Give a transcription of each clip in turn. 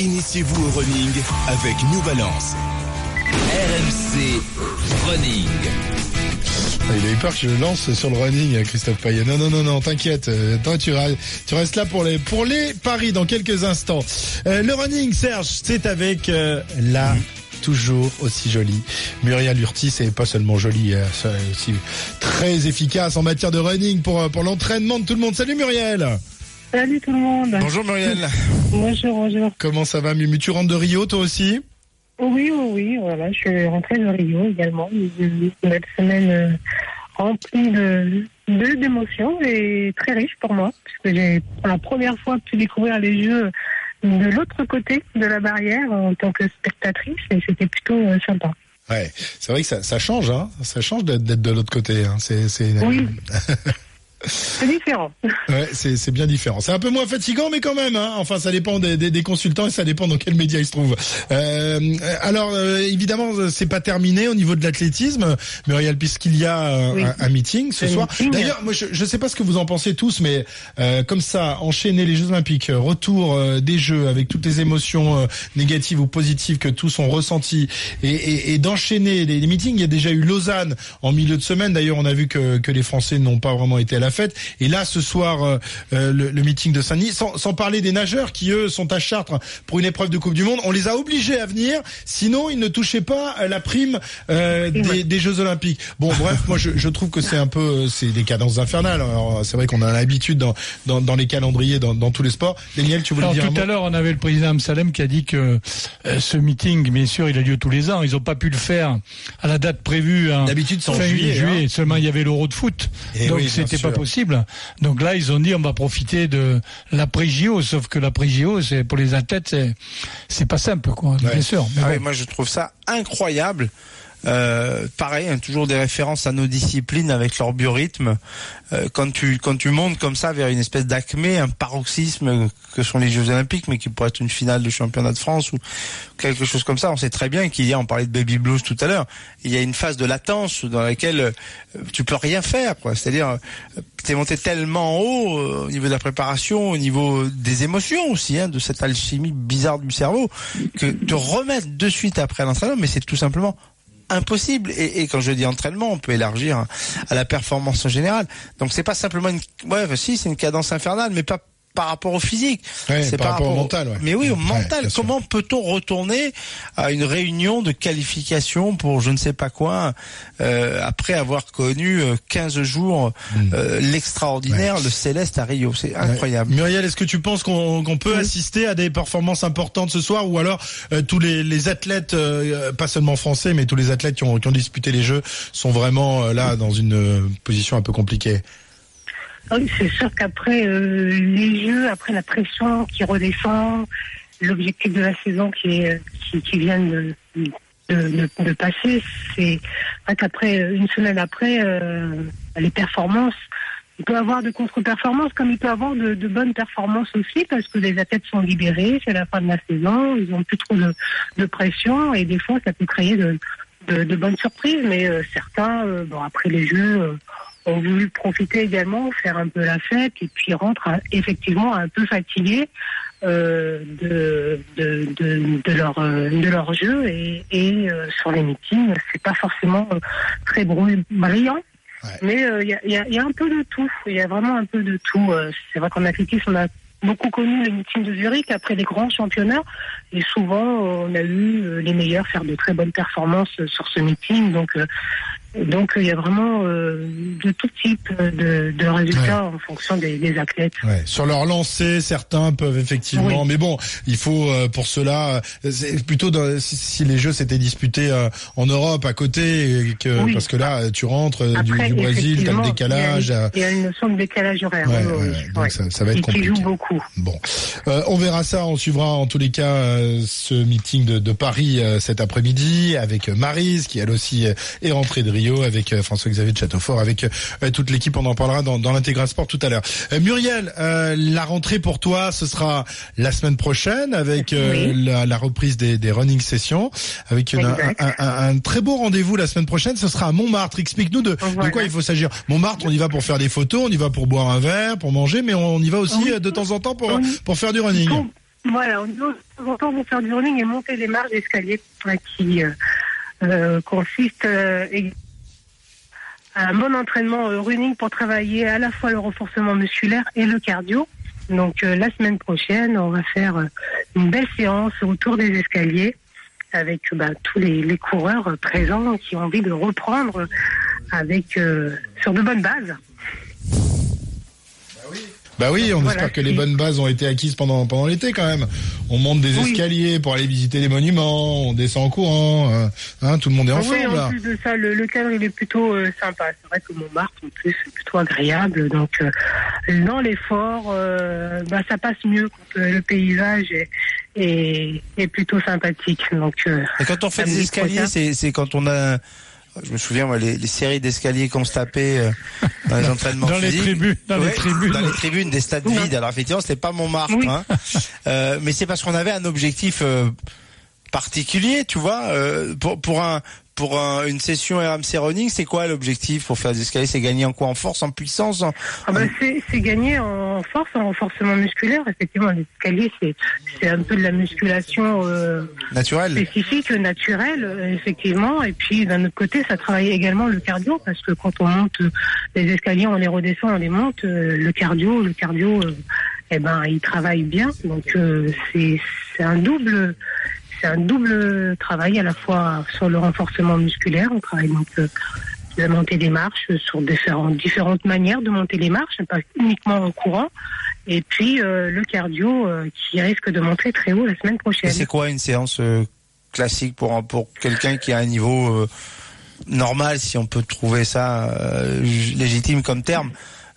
Initiez-vous au running avec New Balance. RMC Running. Ah, Il a eu peur que je le lance sur le running, Christophe Payet. Non, non, non, non, t'inquiète. Euh, Toi, tu, tu restes là pour les, pour les paris dans quelques instants. Euh, le running, Serge, c'est avec euh, la toujours aussi jolie Muriel Urtis et pas seulement jolie, c'est aussi très efficace en matière de running pour, pour l'entraînement de tout le monde. Salut Muriel Salut tout le monde. Bonjour Muriel Bonjour, bonjour. Comment ça va Mumu Tu rentres de Rio toi aussi? Oui, oui, oui, voilà, je suis rentrée de Rio également. Une semaine euh, remplie de d'émotions et très riche pour moi, puisque j'ai pour la première fois pu découvrir les jeux de l'autre côté de la barrière en tant que spectatrice et c'était plutôt euh, sympa. Ouais, c'est vrai que ça, ça change, hein. Ça change d'être de l'autre côté. Hein. C'est, Oui. C'est différent. Ouais, c'est c'est bien différent. C'est un peu moins fatigant, mais quand même. Hein. Enfin, ça dépend des, des, des consultants et ça dépend dans quel média ils se trouvent. Euh, alors, euh, évidemment, c'est pas terminé au niveau de l'athlétisme, Muriel, puisqu'il y a euh, Oui. un, un meeting ce soir. D'ailleurs, moi, je, je sais pas ce que vous en pensez tous, mais euh, comme ça, enchaîner les Jeux Olympiques, euh, retour euh, des Jeux avec toutes les émotions négatives ou positives que tous ont ressenties, et, et, et d'enchaîner les, les meetings. Il y a déjà eu Lausanne en milieu de semaine. D'ailleurs, on a vu que, que les Français n'ont pas vraiment été à la fête. Et là, ce soir, euh, euh, le, le meeting de Saint-Denis, sans, sans parler des nageurs qui, eux, sont à Chartres pour une épreuve de Coupe du Monde. On les a obligés à venir, sinon ils ne touchaient pas la prime euh, des, des Jeux Olympiques. Bon, bref, moi, je, je trouve que c'est un peu, c'est des cadences infernales. Alors, c'est vrai qu'on a l'habitude dans, dans, dans les calendriers, dans, dans tous les sports. Daniel, tu voulais Alors, dire un tout mot à l'heure, on avait le président Amsalem qui a dit que euh, ce meeting, bien sûr, il a lieu tous les ans. Ils n'ont pas pu le faire à la date prévue. hein, D'habitude, c'est en fin juillet, juillet. hein. Seulement, il y avait l'Euro de foot, Eh donc oui, c'était pas sûr. Possible. Donc là, ils ont dit, on va profiter de l'après JO. Sauf que l'après JO, c'est pour les athlètes, c'est pas simple, quoi. Bien sûr. Mais Ah oui, moi je trouve ça incroyable. Euh, pareil, hein, toujours des références à nos disciplines avec leur biorhythme. Euh, quand tu quand tu montes comme ça vers une espèce d'acmé, un paroxysme que sont les Jeux Olympiques, mais qui pourrait être une finale de championnat de France ou quelque chose comme ça. On sait très bien qu'il y a, on parlait de baby blues tout à l'heure, il y a une phase de latence dans laquelle euh, tu peux rien faire, quoi. C'est-à-dire, euh, t'es monté tellement haut euh, au niveau de la préparation, au niveau des émotions aussi, hein, de cette alchimie bizarre du cerveau, que te remettre de suite après l'entraînement, mais c'est tout simplement impossible. Et, et quand je dis entraînement, on peut élargir à la performance en général. Donc c'est pas simplement une, ouais, si, c'est une cadence infernale, mais pas par rapport au physique. Ouais, c'est par rapport au mental, ouais. Mais oui, au mental. Comment peut-on retourner à une réunion de qualification pour je ne sais pas quoi euh, après avoir connu euh, 15 jours euh, l'extraordinaire, le céleste à Rio C'est incroyable. Hmm. Muriel, est-ce que tu penses qu'on peut assister à des performances importantes ce soir ou alors euh, tous les, les athlètes, euh, pas seulement français, mais tous les athlètes qui ont, qui ont disputé les Jeux sont vraiment euh, là dans une euh, position un peu compliquée? Ah Oui, c'est sûr qu'après euh, les après la pression qui redescend, l'objectif de la saison qui, vient de, passer, c'est qu'après, une semaine après, euh, les performances, il peut avoir de contre-performances comme il peut avoir de, bonnes performances aussi parce que les athlètes sont libérés, c'est la fin de la saison, ils ont plus trop de, pression et des fois ça peut créer de, bonnes surprises. Mais euh, certains, euh, bon, après les jeux, ont voulu profiter également, faire un peu la fête et puis rentrent effectivement un peu fatigués euh, de, de, de, de leur euh, de leur jeu et, et euh, sur les meetings, c'est pas forcément très brillant. Ouais. Mais euh, il y, a, y a- y a un peu de tout. Il y a vraiment un peu de tout. C'est vrai qu'en athlétisme, on a beaucoup connu les meetings de Zurich après les grands championnats. Et souvent, on a eu les meilleurs faire de très bonnes performances sur ce meeting. Donc, donc il y a vraiment euh, de tout type de, de résultats en fonction des, des athlètes. Ouais. Sur leur lancée, certains peuvent effectivement, Oui. mais bon, il faut euh, pour cela, euh, c'est plutôt dans- si, si les Jeux s'étaient disputés euh, en Europe à côté, et que, Oui. parce que là, tu rentres euh, du, du Brésil, t'as le décalage. Il y, a, euh, il y a une notion de décalage horaire. Ouais, donc ça, ça va être Et qui compliqué. joue beaucoup. Bon, Euh, on verra ça, on suivra en tous les cas ce meeting de, de Paris euh, cet après-midi avec Marise qui elle aussi est rentrée de Rio, avec euh, François-Xavier de Châteaufort, avec euh, toute l'équipe, on en parlera dans, dans l'intégral sport tout à l'heure. Euh, Muriel, la rentrée pour toi, ce sera la semaine prochaine avec Oui. la, la reprise des, des running sessions, avec une- un, Exact. un- un- un très beau rendez-vous la semaine prochaine, ce sera à Montmartre. Explique-nous de, quoi il faut s'agir. Montmartre, on y va pour faire des photos, on y va pour boire un verre, pour manger, mais on y va aussi de temps en temps pour, pour faire du running. Voilà, on de temps en temps vont faire du running et monter les marches d'escalier qui euh, consiste euh, un bon entraînement euh, running pour travailler à la fois le renforcement musculaire et le cardio. Donc euh, la semaine prochaine, on va faire euh, une belle séance autour des escaliers avec bah, tous les, coureurs présents qui ont envie de reprendre avec sur de bonnes bases. Bah oui, on Voilà, espère que les bonnes bases ont été acquises pendant pendant l'été quand même. On monte des Oui. escaliers pour aller visiter les monuments, on descend en courant, euh, hein, tout le monde est Ah ensemble oui, en là. plus de ça, le, le cadre il est plutôt euh, sympa. C'est vrai que Montmartre, en plus, c'est plutôt agréable. Donc, euh, dans l'effort, euh, bah, ça passe mieux quand euh, le paysage est, est, est plutôt sympathique. Donc, euh, Et quand on fait des escaliers, c'est c'est quand on a. Je me souviens, moi, les, les séries d'escaliers qu'on se tapait euh, dans les entraînements Dans les tribunes, dans les tribunes. Dans les tribunes des stades Oui. vides. Alors effectivement, c'était pas Montmartre, Oui. hein. Euh, mais c'est parce qu'on avait un objectif euh, particulier, tu vois. euh, pour pour un pour un- une session RMC running, c'est quoi l'objectif pour faire des escaliers? C'est gagner en quoi? En force, en puissance en- ah bah, c'est gagner en force, en renforcement musculaire. Effectivement, l'escalier, c'est c'est un peu de la musculation euh, naturel spécifique, naturel, euh, effectivement. Et puis d'un autre côté, ça travaille également le cardio parce que quand on monte les escaliers, on les redescend, on les monte. euh, le cardio, le cardio, euh, eh ben, il travaille bien. Donc euh, c'est un double. C'est un double travail à la fois sur le renforcement musculaire. On travaille donc euh, la montée des marches sur différentes, différentes manières de monter les marches, pas uniquement en courant. Et puis euh, le cardio euh, qui risque de monter très haut la semaine prochaine. c'est quoi une séance euh, classique pour pour quelqu'un qui a un niveau normal, si on peut trouver ça légitime comme terme?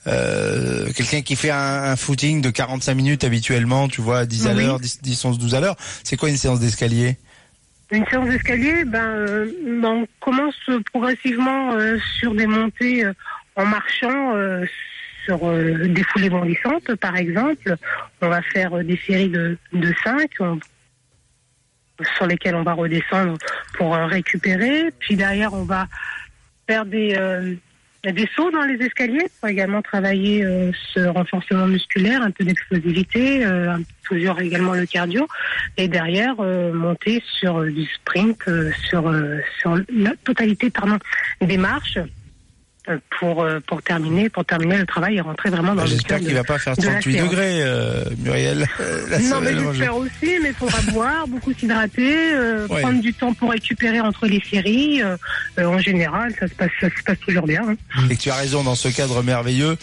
Euh, quelqu'un qui fait un, un footing de 45 minutes habituellement, tu vois, 10 à Oui. l'heure, 10, 10, 11, 12 à l'heure, c'est quoi une séance d'escalier? Une séance d'escalier, ben, euh, ben, on commence progressivement euh, sur des montées euh, en marchant sur des foulées bondissantes, par exemple. On va faire des séries de, de 5 sur lesquelles on va redescendre pour récupérer. Puis derrière, on va faire des, des sauts dans les escaliers pour également travailler euh, ce renforcement musculaire, un peu d'explosivité, euh, toujours également le cardio et derrière euh, monter sur euh, du sprint euh, sur euh, sur la totalité pardon des marches pour euh, pour terminer pour terminer le travail et rentrer vraiment dans le J'espère qu'il de- va pas faire de la 38 séance. degrés, euh, Muriel. la non, mais j'espère aussi, mais il faudra boire, beaucoup s'hydrater, euh, Ouais. prendre du temps pour récupérer entre les séries. euh, euh, en général, ça se passe, ça se passe toujours bien. hein. Et que tu as raison dans ce cadre merveilleux,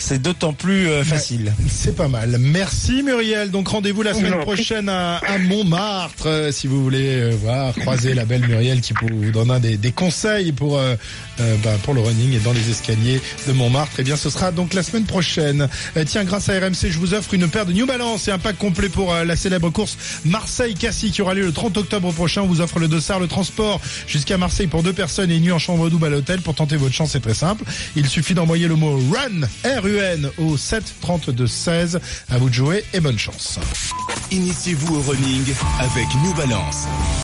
c'est d'autant plus euh, facile. C'est pas mal. Merci Muriel. Donc rendez-vous la semaine prochaine à, à Montmartre euh, si vous voulez euh, voir croiser la belle Muriel qui vous donnera des, des conseils pour euh, euh, bah, pour le running et dans les escaliers de Montmartre. Et bien ce sera donc la semaine prochaine. Euh, tiens, grâce à RMC, je vous offre une paire de New Balance et un pack complet pour euh, la célèbre course Marseille-Cassis qui aura lieu le 30 octobre prochain. On vous offre le dossard, le transport jusqu'à Marseille pour deux personnes et une nuit en chambre double à l'hôtel. Pour tenter votre chance, c'est très simple. Il suffit d'envoyer le mot RUN, R-U-N, au 7 32 16. À vous de jouer et bonne chance. Initiez-vous au running avec New Balance.